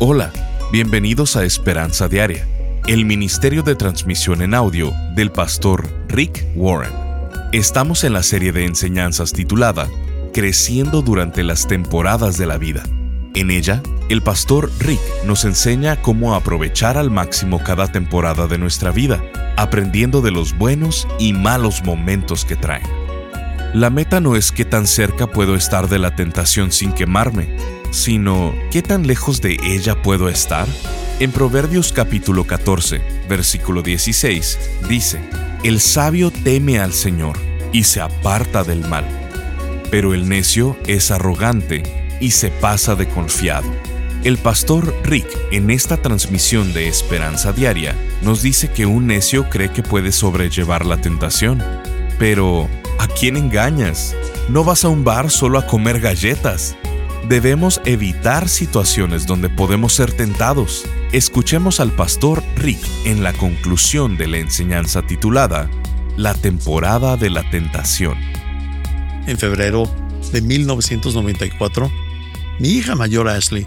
Hola, bienvenidos a Esperanza Diaria, el ministerio de transmisión en audio del pastor Rick Warren. Estamos en la serie de enseñanzas titulada Creciendo durante las temporadas de la vida. En ella, el pastor Rick nos enseña cómo aprovechar al máximo cada temporada de nuestra vida, aprendiendo de los buenos y malos momentos que traen. La meta no es qué tan cerca puedo estar de la tentación sin quemarme, sino qué tan lejos de ella puedo estar. En Proverbios capítulo 14, versículo 16, dice, El sabio teme al Señor y se aparta del mal, pero el necio es arrogante y se pasa de confiado. El pastor Rick en esta transmisión de Esperanza Diaria nos dice que un necio cree que puede sobrellevar la tentación. Pero, ¿a quién engañas? No vas a un bar solo a comer galletas debemos evitar situaciones donde podemos ser tentados. Escuchemos al pastor Rick en la conclusión de la enseñanza titulada La temporada de la tentación. En febrero de 1994, mi hija mayor Ashley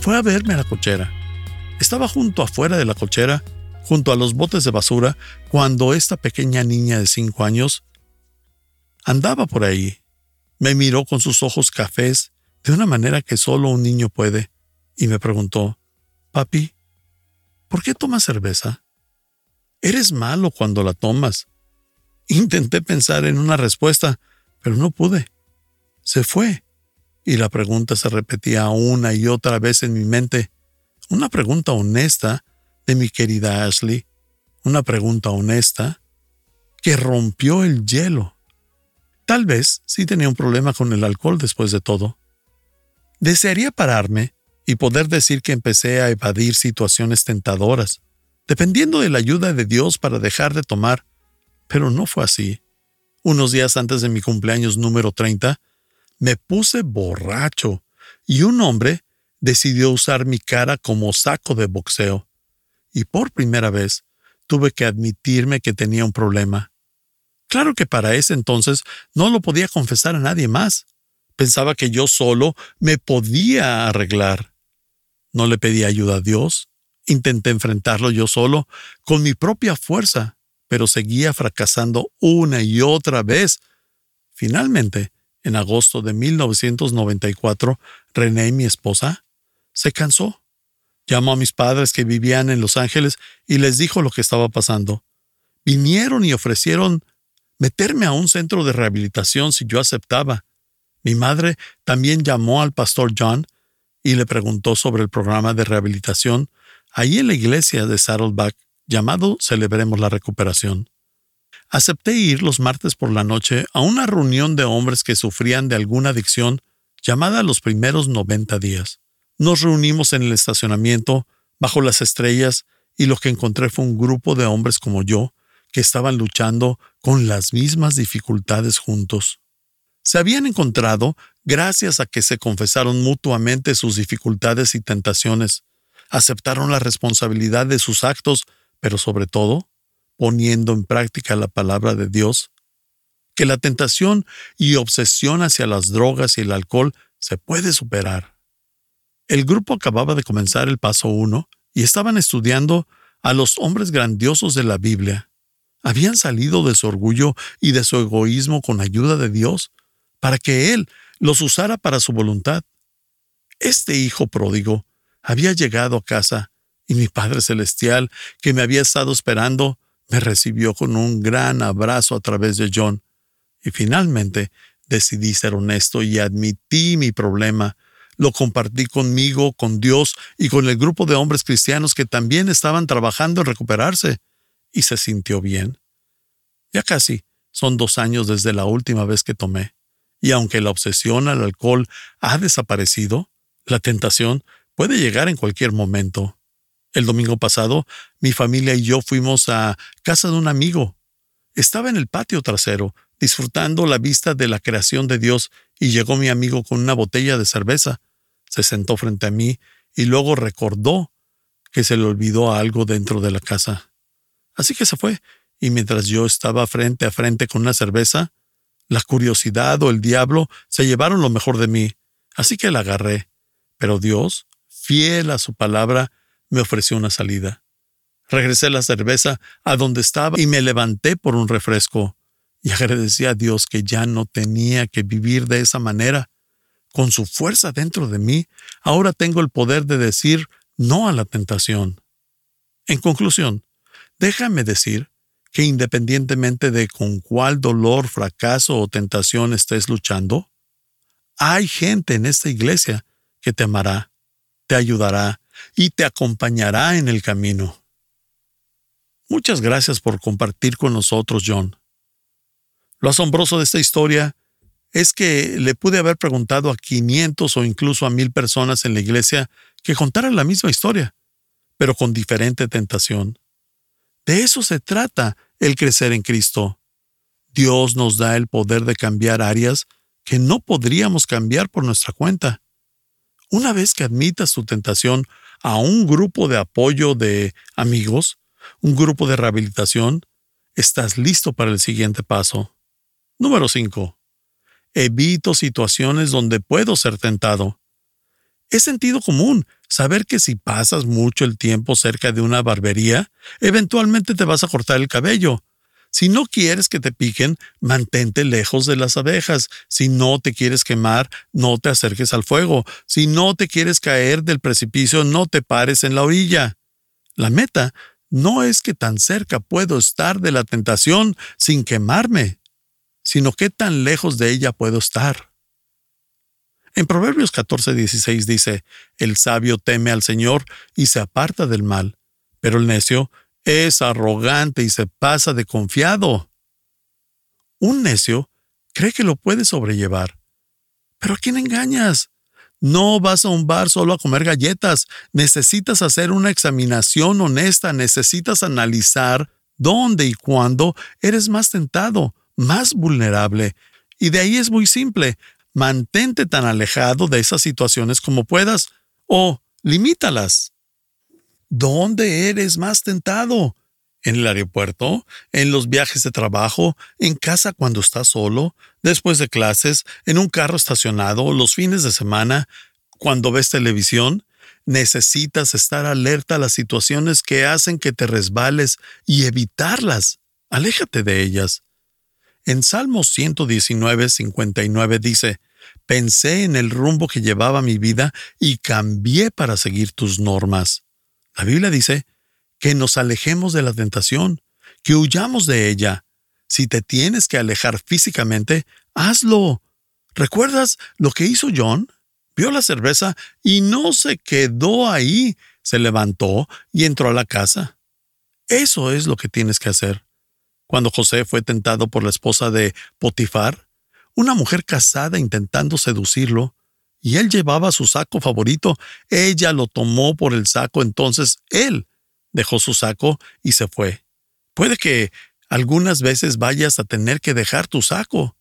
fue a verme a la cochera. Estaba junto afuera de la cochera, junto a los botes de basura, cuando esta pequeña niña de cinco años andaba por ahí. Me miró con sus ojos cafés de una manera que solo un niño puede, y me preguntó, Papi, ¿por qué tomas cerveza? Eres malo cuando la tomas. Intenté pensar en una respuesta, pero no pude. Se fue, y la pregunta se repetía una y otra vez en mi mente. Una pregunta honesta de mi querida Ashley, una pregunta honesta que rompió el hielo. Tal vez sí tenía un problema con el alcohol después de todo. Desearía pararme y poder decir que empecé a evadir situaciones tentadoras, dependiendo de la ayuda de Dios para dejar de tomar, pero no fue así. Unos días antes de mi cumpleaños número 30, me puse borracho y un hombre decidió usar mi cara como saco de boxeo. Y por primera vez tuve que admitirme que tenía un problema. Claro que para ese entonces no lo podía confesar a nadie más. Pensaba que yo solo me podía arreglar. No le pedí ayuda a Dios. Intenté enfrentarlo yo solo, con mi propia fuerza, pero seguía fracasando una y otra vez. Finalmente, en agosto de 1994, René, mi esposa, se cansó. Llamó a mis padres que vivían en Los Ángeles y les dijo lo que estaba pasando. Vinieron y ofrecieron meterme a un centro de rehabilitación si yo aceptaba. Mi madre también llamó al pastor John y le preguntó sobre el programa de rehabilitación ahí en la iglesia de Saddleback llamado Celebremos la Recuperación. Acepté ir los martes por la noche a una reunión de hombres que sufrían de alguna adicción llamada los primeros 90 días. Nos reunimos en el estacionamiento, bajo las estrellas, y lo que encontré fue un grupo de hombres como yo, que estaban luchando con las mismas dificultades juntos se habían encontrado gracias a que se confesaron mutuamente sus dificultades y tentaciones, aceptaron la responsabilidad de sus actos, pero sobre todo, poniendo en práctica la palabra de Dios, que la tentación y obsesión hacia las drogas y el alcohol se puede superar. El grupo acababa de comenzar el paso uno y estaban estudiando a los hombres grandiosos de la Biblia. Habían salido de su orgullo y de su egoísmo con ayuda de Dios para que Él los usara para su voluntad. Este hijo pródigo había llegado a casa y mi Padre Celestial, que me había estado esperando, me recibió con un gran abrazo a través de John. Y finalmente decidí ser honesto y admití mi problema. Lo compartí conmigo, con Dios y con el grupo de hombres cristianos que también estaban trabajando en recuperarse. Y se sintió bien. Ya casi son dos años desde la última vez que tomé. Y aunque la obsesión al alcohol ha desaparecido, la tentación puede llegar en cualquier momento. El domingo pasado, mi familia y yo fuimos a casa de un amigo. Estaba en el patio trasero, disfrutando la vista de la creación de Dios, y llegó mi amigo con una botella de cerveza. Se sentó frente a mí y luego recordó que se le olvidó algo dentro de la casa. Así que se fue, y mientras yo estaba frente a frente con una cerveza, la curiosidad o el diablo se llevaron lo mejor de mí, así que la agarré. Pero Dios fiel a su palabra, me ofreció una salida. Regresé la cerveza a donde estaba y me levanté por un refresco y agradecí a Dios que ya no tenía que vivir de esa manera. Con su fuerza dentro de mí, ahora tengo el poder de decir no a la tentación. En conclusión, déjame decir que independientemente de con cuál dolor, fracaso o tentación estés luchando, hay gente en esta iglesia que te amará, te ayudará y te acompañará en el camino. Muchas gracias por compartir con nosotros, John. Lo asombroso de esta historia es que le pude haber preguntado a 500 o incluso a mil personas en la iglesia que contaran la misma historia, pero con diferente tentación. De eso se trata el crecer en Cristo. Dios nos da el poder de cambiar áreas que no podríamos cambiar por nuestra cuenta. Una vez que admitas tu tentación a un grupo de apoyo de amigos, un grupo de rehabilitación, estás listo para el siguiente paso. Número 5. Evito situaciones donde puedo ser tentado. Es sentido común saber que si pasas mucho el tiempo cerca de una barbería, eventualmente te vas a cortar el cabello. Si no quieres que te piquen, mantente lejos de las abejas. Si no te quieres quemar, no te acerques al fuego. Si no te quieres caer del precipicio, no te pares en la orilla. La meta no es que tan cerca puedo estar de la tentación sin quemarme, sino que tan lejos de ella puedo estar. En Proverbios 14:16 dice, El sabio teme al Señor y se aparta del mal, pero el necio es arrogante y se pasa de confiado. Un necio cree que lo puede sobrellevar. Pero ¿a quién engañas? No vas a un bar solo a comer galletas. Necesitas hacer una examinación honesta, necesitas analizar dónde y cuándo eres más tentado, más vulnerable. Y de ahí es muy simple mantente tan alejado de esas situaciones como puedas o limítalas. ¿Dónde eres más tentado? ¿En el aeropuerto? ¿En los viajes de trabajo? ¿En casa cuando estás solo? ¿Después de clases? ¿En un carro estacionado? ¿Los fines de semana? ¿Cuando ves televisión? Necesitas estar alerta a las situaciones que hacen que te resbales y evitarlas. Aléjate de ellas. En Salmo 119, 59 dice, Pensé en el rumbo que llevaba mi vida y cambié para seguir tus normas. La Biblia dice que nos alejemos de la tentación, que huyamos de ella. Si te tienes que alejar físicamente, hazlo. ¿Recuerdas lo que hizo John? Vio la cerveza y no se quedó ahí. Se levantó y entró a la casa. Eso es lo que tienes que hacer. Cuando José fue tentado por la esposa de Potifar, una mujer casada intentando seducirlo, y él llevaba su saco favorito, ella lo tomó por el saco, entonces él dejó su saco y se fue. Puede que algunas veces vayas a tener que dejar tu saco.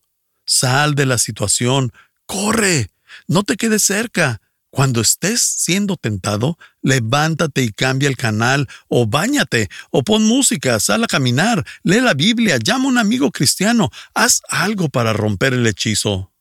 Sal de la situación, corre, no te quedes cerca, cuando estés siendo tentado, levántate y cambia el canal, o báñate, o pon música, sal a caminar, lee la Biblia, llama a un amigo cristiano, haz algo para romper el hechizo.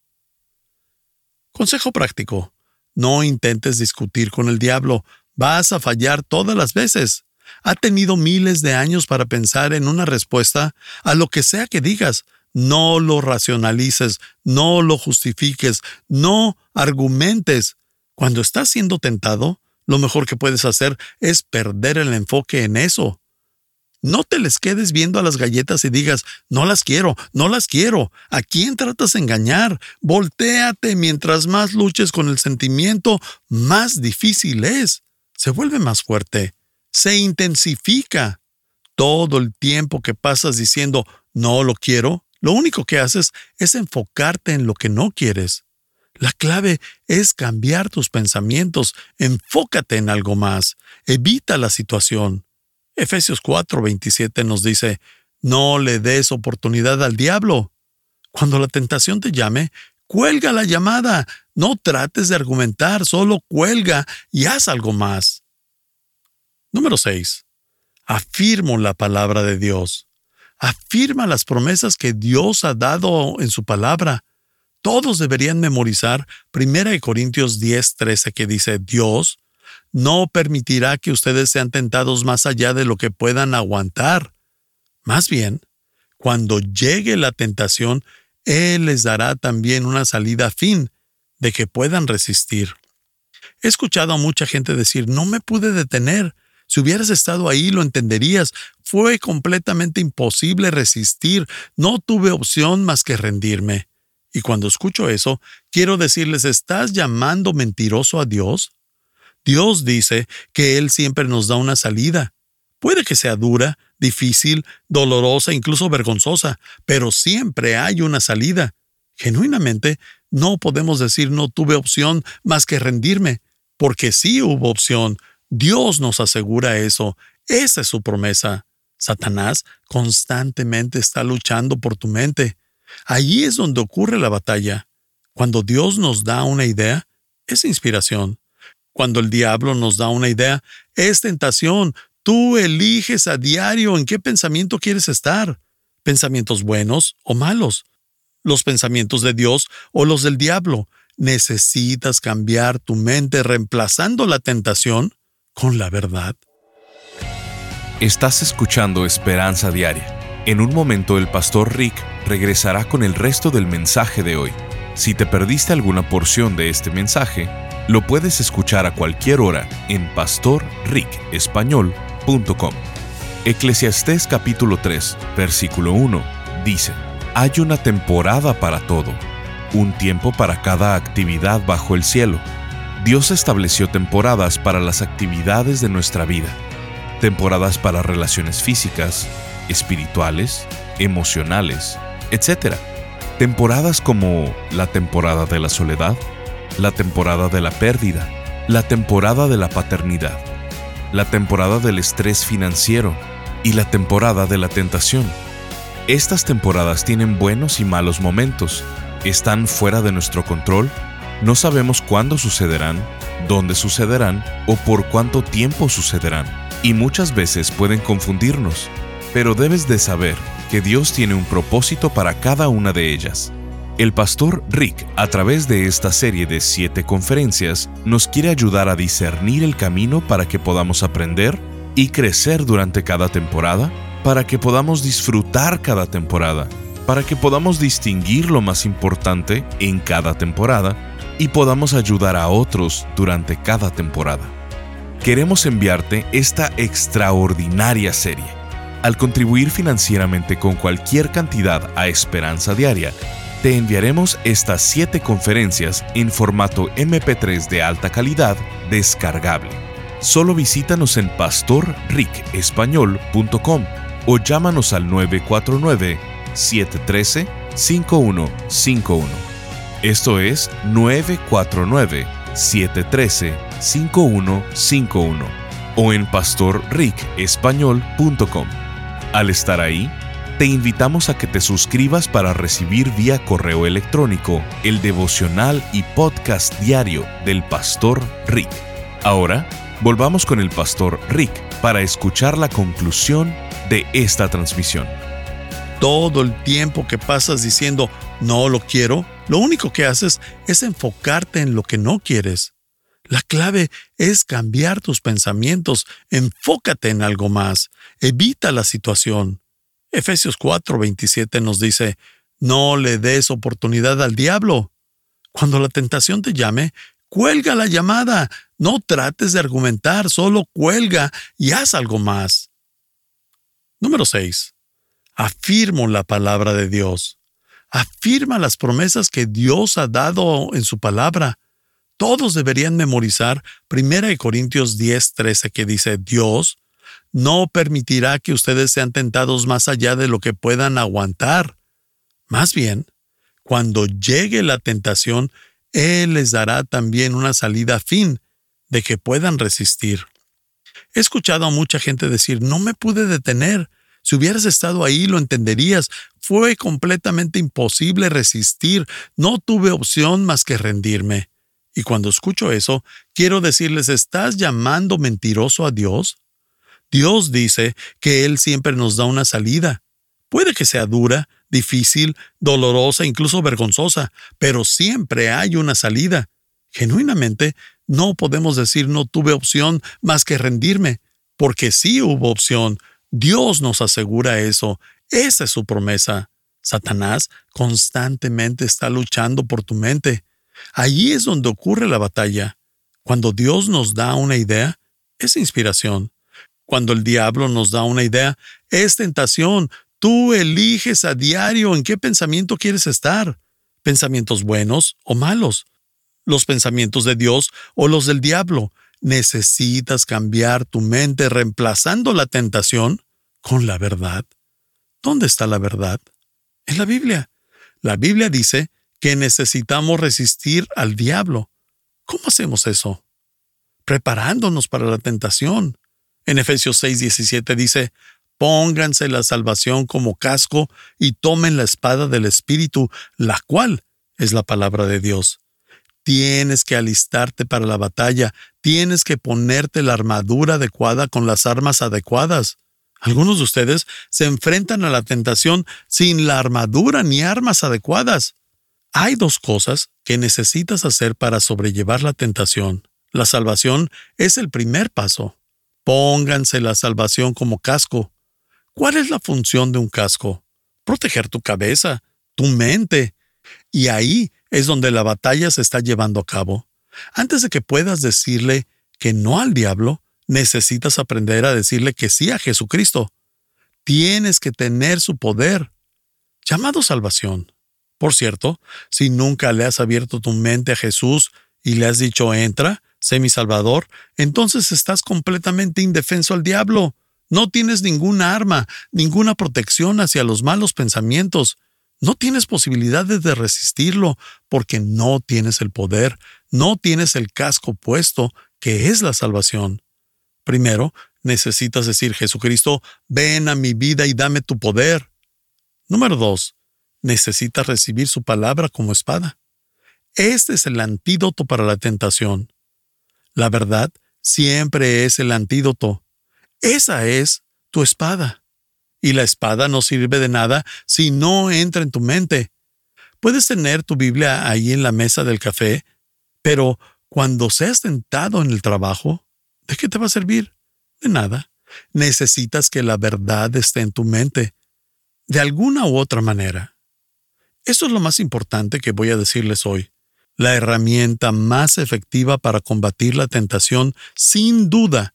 Consejo práctico. No intentes discutir con el diablo, vas a fallar todas las veces. Ha tenido miles de años para pensar en una respuesta a lo que sea que digas. No lo racionalices, no lo justifiques, no argumentes. Cuando estás siendo tentado, lo mejor que puedes hacer es perder el enfoque en eso. No te les quedes viendo a las galletas y digas, no las quiero, no las quiero. ¿A quién tratas de engañar? Voltéate mientras más luches con el sentimiento, más difícil es. Se vuelve más fuerte, se intensifica. Todo el tiempo que pasas diciendo, no lo quiero, lo único que haces es enfocarte en lo que no quieres. La clave es cambiar tus pensamientos, enfócate en algo más, evita la situación. Efesios 4:27 nos dice, no le des oportunidad al diablo. Cuando la tentación te llame, cuelga la llamada, no trates de argumentar, solo cuelga y haz algo más. Número 6. Afirmo la palabra de Dios. Afirma las promesas que Dios ha dado en su palabra. Todos deberían memorizar 1 Corintios 10:13 que dice, Dios no permitirá que ustedes sean tentados más allá de lo que puedan aguantar. Más bien, cuando llegue la tentación, Él les dará también una salida fin de que puedan resistir. He escuchado a mucha gente decir, no me pude detener. Si hubieras estado ahí lo entenderías. Fue completamente imposible resistir. No tuve opción más que rendirme. Y cuando escucho eso, quiero decirles, ¿estás llamando mentiroso a Dios? Dios dice que Él siempre nos da una salida. Puede que sea dura, difícil, dolorosa, incluso vergonzosa, pero siempre hay una salida. Genuinamente, no podemos decir no tuve opción más que rendirme, porque sí hubo opción. Dios nos asegura eso. Esa es su promesa. Satanás constantemente está luchando por tu mente. Allí es donde ocurre la batalla. Cuando Dios nos da una idea, es inspiración. Cuando el diablo nos da una idea, es tentación. Tú eliges a diario en qué pensamiento quieres estar. Pensamientos buenos o malos. Los pensamientos de Dios o los del diablo. Necesitas cambiar tu mente reemplazando la tentación con la verdad. Estás escuchando Esperanza Diaria. En un momento el pastor Rick regresará con el resto del mensaje de hoy. Si te perdiste alguna porción de este mensaje, lo puedes escuchar a cualquier hora en pastorricespañol.com. Eclesiastés capítulo 3, versículo 1 dice, Hay una temporada para todo, un tiempo para cada actividad bajo el cielo. Dios estableció temporadas para las actividades de nuestra vida, temporadas para relaciones físicas, espirituales, emocionales, etc. Temporadas como la temporada de la soledad, la temporada de la pérdida, la temporada de la paternidad, la temporada del estrés financiero y la temporada de la tentación. Estas temporadas tienen buenos y malos momentos, están fuera de nuestro control, no sabemos cuándo sucederán, dónde sucederán o por cuánto tiempo sucederán, y muchas veces pueden confundirnos pero debes de saber que Dios tiene un propósito para cada una de ellas. El pastor Rick, a través de esta serie de siete conferencias, nos quiere ayudar a discernir el camino para que podamos aprender y crecer durante cada temporada, para que podamos disfrutar cada temporada, para que podamos distinguir lo más importante en cada temporada y podamos ayudar a otros durante cada temporada. Queremos enviarte esta extraordinaria serie al contribuir financieramente con cualquier cantidad a Esperanza Diaria, te enviaremos estas 7 conferencias en formato MP3 de alta calidad descargable. Solo visítanos en pastorricespañol.com o llámanos al 949-713-5151. Esto es 949-713-5151 o en pastorricespañol.com. Al estar ahí, te invitamos a que te suscribas para recibir vía correo electrónico el devocional y podcast diario del pastor Rick. Ahora, volvamos con el pastor Rick para escuchar la conclusión de esta transmisión. Todo el tiempo que pasas diciendo no lo quiero, lo único que haces es enfocarte en lo que no quieres. La clave es cambiar tus pensamientos, enfócate en algo más, evita la situación. Efesios 4:27 nos dice, no le des oportunidad al diablo. Cuando la tentación te llame, cuelga la llamada, no trates de argumentar, solo cuelga y haz algo más. Número 6. Afirmo la palabra de Dios. Afirma las promesas que Dios ha dado en su palabra. Todos deberían memorizar 1 Corintios 10, 13 que dice, Dios no permitirá que ustedes sean tentados más allá de lo que puedan aguantar. Más bien, cuando llegue la tentación, Él les dará también una salida a fin de que puedan resistir. He escuchado a mucha gente decir, no me pude detener. Si hubieras estado ahí lo entenderías. Fue completamente imposible resistir. No tuve opción más que rendirme. Y cuando escucho eso, quiero decirles, ¿estás llamando mentiroso a Dios? Dios dice que Él siempre nos da una salida. Puede que sea dura, difícil, dolorosa, incluso vergonzosa, pero siempre hay una salida. Genuinamente, no podemos decir no tuve opción más que rendirme, porque sí hubo opción. Dios nos asegura eso. Esa es su promesa. Satanás constantemente está luchando por tu mente. Allí es donde ocurre la batalla. Cuando Dios nos da una idea, es inspiración. Cuando el diablo nos da una idea, es tentación. Tú eliges a diario en qué pensamiento quieres estar. Pensamientos buenos o malos. Los pensamientos de Dios o los del diablo. Necesitas cambiar tu mente reemplazando la tentación con la verdad. ¿Dónde está la verdad? En la Biblia. La Biblia dice que necesitamos resistir al diablo. ¿Cómo hacemos eso? Preparándonos para la tentación. En Efesios 6:17 dice, pónganse la salvación como casco y tomen la espada del Espíritu, la cual es la palabra de Dios. Tienes que alistarte para la batalla, tienes que ponerte la armadura adecuada con las armas adecuadas. Algunos de ustedes se enfrentan a la tentación sin la armadura ni armas adecuadas. Hay dos cosas que necesitas hacer para sobrellevar la tentación. La salvación es el primer paso. Pónganse la salvación como casco. ¿Cuál es la función de un casco? Proteger tu cabeza, tu mente. Y ahí es donde la batalla se está llevando a cabo. Antes de que puedas decirle que no al diablo, necesitas aprender a decirle que sí a Jesucristo. Tienes que tener su poder, llamado salvación. Por cierto, si nunca le has abierto tu mente a Jesús y le has dicho entra, sé mi Salvador, entonces estás completamente indefenso al diablo. No tienes ninguna arma, ninguna protección hacia los malos pensamientos. No tienes posibilidades de resistirlo porque no tienes el poder, no tienes el casco puesto, que es la salvación. Primero, necesitas decir, Jesucristo, ven a mi vida y dame tu poder. Número 2 necesita recibir su palabra como espada. Este es el antídoto para la tentación. La verdad siempre es el antídoto. Esa es tu espada. Y la espada no sirve de nada si no entra en tu mente. Puedes tener tu Biblia ahí en la mesa del café, pero cuando seas tentado en el trabajo, ¿de qué te va a servir? De nada. Necesitas que la verdad esté en tu mente, de alguna u otra manera. Eso es lo más importante que voy a decirles hoy. La herramienta más efectiva para combatir la tentación, sin duda,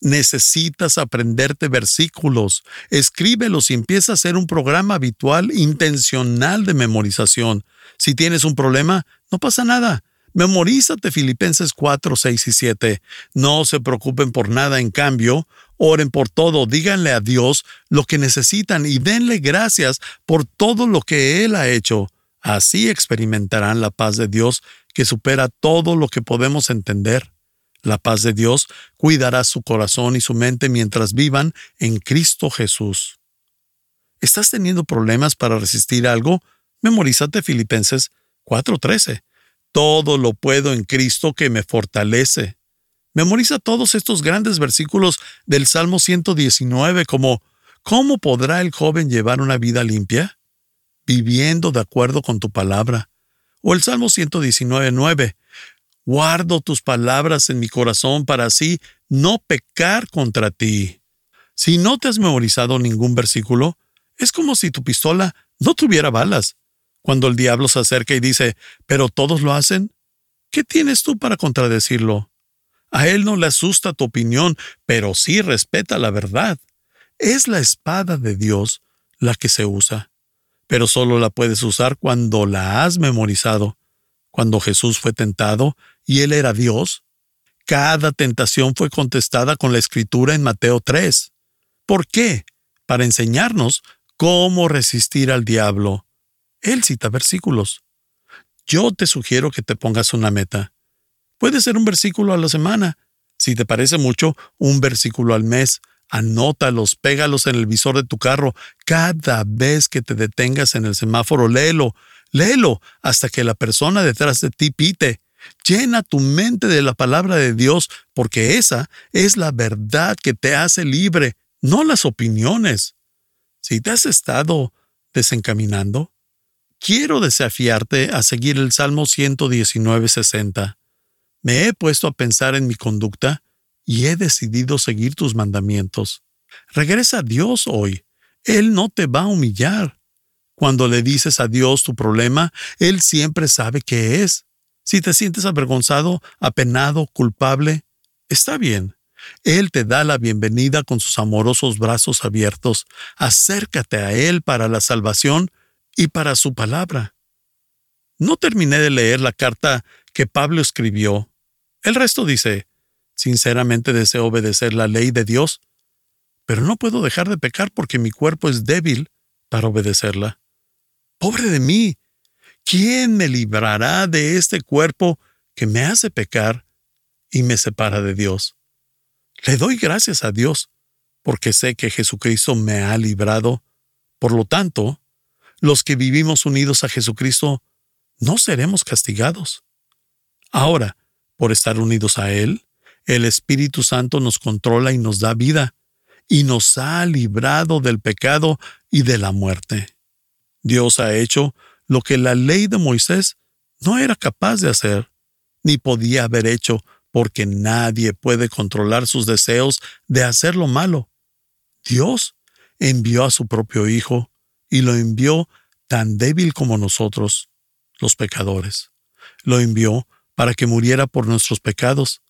necesitas aprenderte versículos, escríbelos y empieza a hacer un programa habitual intencional de memorización. Si tienes un problema, no pasa nada. Memorízate Filipenses 4, 6 y 7. No se preocupen por nada, en cambio, oren por todo, díganle a Dios lo que necesitan y denle gracias por todo lo que Él ha hecho. Así experimentarán la paz de Dios que supera todo lo que podemos entender. La paz de Dios cuidará su corazón y su mente mientras vivan en Cristo Jesús. ¿Estás teniendo problemas para resistir algo? Memorízate Filipenses 4:13. Todo lo puedo en Cristo que me fortalece. Memoriza todos estos grandes versículos del Salmo 119 como ¿Cómo podrá el joven llevar una vida limpia? Viviendo de acuerdo con tu palabra. O el Salmo 119.9 Guardo tus palabras en mi corazón para así no pecar contra ti. Si no te has memorizado ningún versículo, es como si tu pistola no tuviera balas. Cuando el diablo se acerca y dice, pero todos lo hacen, ¿qué tienes tú para contradecirlo? A él no le asusta tu opinión, pero sí respeta la verdad. Es la espada de Dios la que se usa, pero solo la puedes usar cuando la has memorizado. Cuando Jesús fue tentado y él era Dios, cada tentación fue contestada con la escritura en Mateo 3. ¿Por qué? Para enseñarnos cómo resistir al diablo. Él cita versículos. Yo te sugiero que te pongas una meta. Puede ser un versículo a la semana. Si te parece mucho, un versículo al mes. Anótalos, pégalos en el visor de tu carro. Cada vez que te detengas en el semáforo, léelo, léelo hasta que la persona detrás de ti pite. Llena tu mente de la palabra de Dios, porque esa es la verdad que te hace libre, no las opiniones. Si te has estado desencaminando, quiero desafiarte a seguir el Salmo 119.60. Me he puesto a pensar en mi conducta y he decidido seguir tus mandamientos. Regresa a Dios hoy. Él no te va a humillar. Cuando le dices a Dios tu problema, Él siempre sabe qué es. Si te sientes avergonzado, apenado, culpable, está bien. Él te da la bienvenida con sus amorosos brazos abiertos. Acércate a Él para la salvación y para su palabra. No terminé de leer la carta que Pablo escribió. El resto dice, sinceramente deseo obedecer la ley de Dios, pero no puedo dejar de pecar porque mi cuerpo es débil para obedecerla. Pobre de mí, ¿quién me librará de este cuerpo que me hace pecar y me separa de Dios? Le doy gracias a Dios, porque sé que Jesucristo me ha librado. Por lo tanto, los que vivimos unidos a Jesucristo no seremos castigados. Ahora, por estar unidos a Él, el Espíritu Santo nos controla y nos da vida, y nos ha librado del pecado y de la muerte. Dios ha hecho lo que la ley de Moisés no era capaz de hacer, ni podía haber hecho porque nadie puede controlar sus deseos de hacer lo malo. Dios envió a su propio Hijo y lo envió tan débil como nosotros, los pecadores. Lo envió para que muriera por nuestros pecados.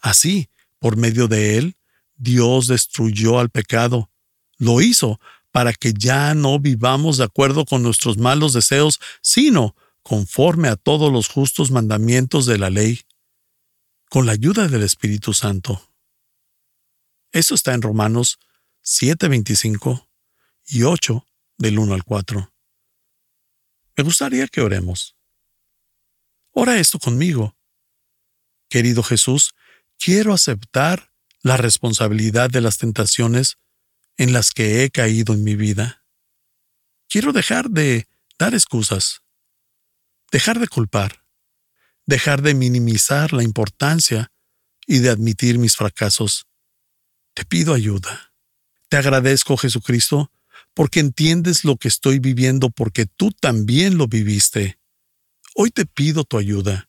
Así, por medio de él, Dios destruyó al pecado. Lo hizo para que ya no vivamos de acuerdo con nuestros malos deseos, sino conforme a todos los justos mandamientos de la ley con la ayuda del Espíritu Santo. Eso está en Romanos 7:25 y 8 del 1 al 4. Me gustaría que oremos. Ora esto conmigo. Querido Jesús, quiero aceptar la responsabilidad de las tentaciones en las que he caído en mi vida. Quiero dejar de dar excusas, dejar de culpar dejar de minimizar la importancia y de admitir mis fracasos. Te pido ayuda. Te agradezco, Jesucristo, porque entiendes lo que estoy viviendo porque tú también lo viviste. Hoy te pido tu ayuda.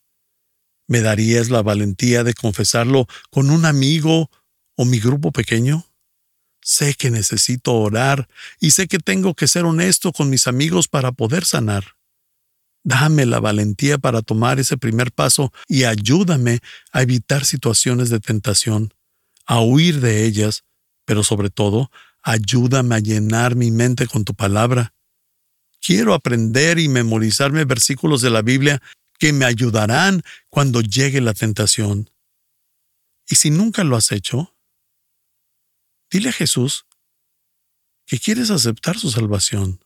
¿Me darías la valentía de confesarlo con un amigo o mi grupo pequeño? Sé que necesito orar y sé que tengo que ser honesto con mis amigos para poder sanar. Dame la valentía para tomar ese primer paso y ayúdame a evitar situaciones de tentación, a huir de ellas, pero sobre todo, ayúdame a llenar mi mente con tu palabra. Quiero aprender y memorizarme versículos de la Biblia que me ayudarán cuando llegue la tentación. Y si nunca lo has hecho, dile a Jesús que quieres aceptar su salvación.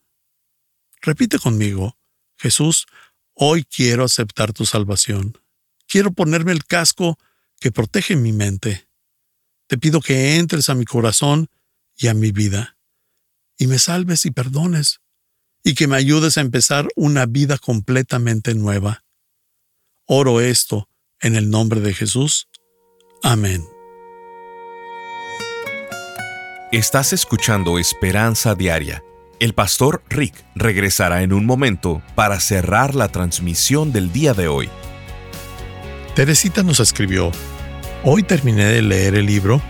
Repite conmigo, Jesús, hoy quiero aceptar tu salvación. Quiero ponerme el casco que protege mi mente. Te pido que entres a mi corazón y a mi vida, y me salves y perdones, y que me ayudes a empezar una vida completamente nueva. Oro esto en el nombre de Jesús. Amén. Estás escuchando Esperanza Diaria el pastor Rick regresará en un momento para cerrar la transmisión del día de hoy. Teresita nos escribió, Hoy terminé de leer el libro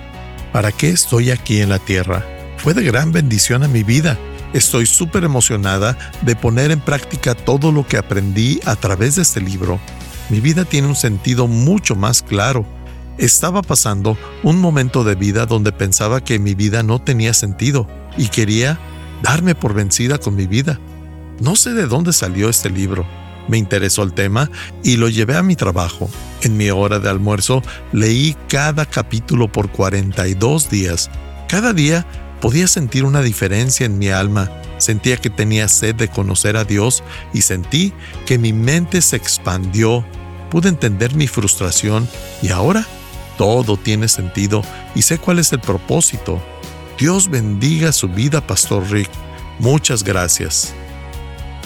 ¿Para qué estoy aquí en la tierra? Fue de gran bendición a mi vida. Estoy súper emocionada de poner en práctica todo lo que aprendí a través de este libro. Mi vida tiene un sentido mucho más claro. Estaba pasando un momento de vida donde pensaba que mi vida no tenía sentido y quería darme por vencida con mi vida. No sé de dónde salió este libro. Me interesó el tema y lo llevé a mi trabajo. En mi hora de almuerzo leí cada capítulo por 42 días. Cada día podía sentir una diferencia en mi alma. Sentía que tenía sed de conocer a Dios y sentí que mi mente se expandió. Pude entender mi frustración y ahora todo tiene sentido y sé cuál es el propósito. Dios bendiga su vida, Pastor Rick. Muchas gracias.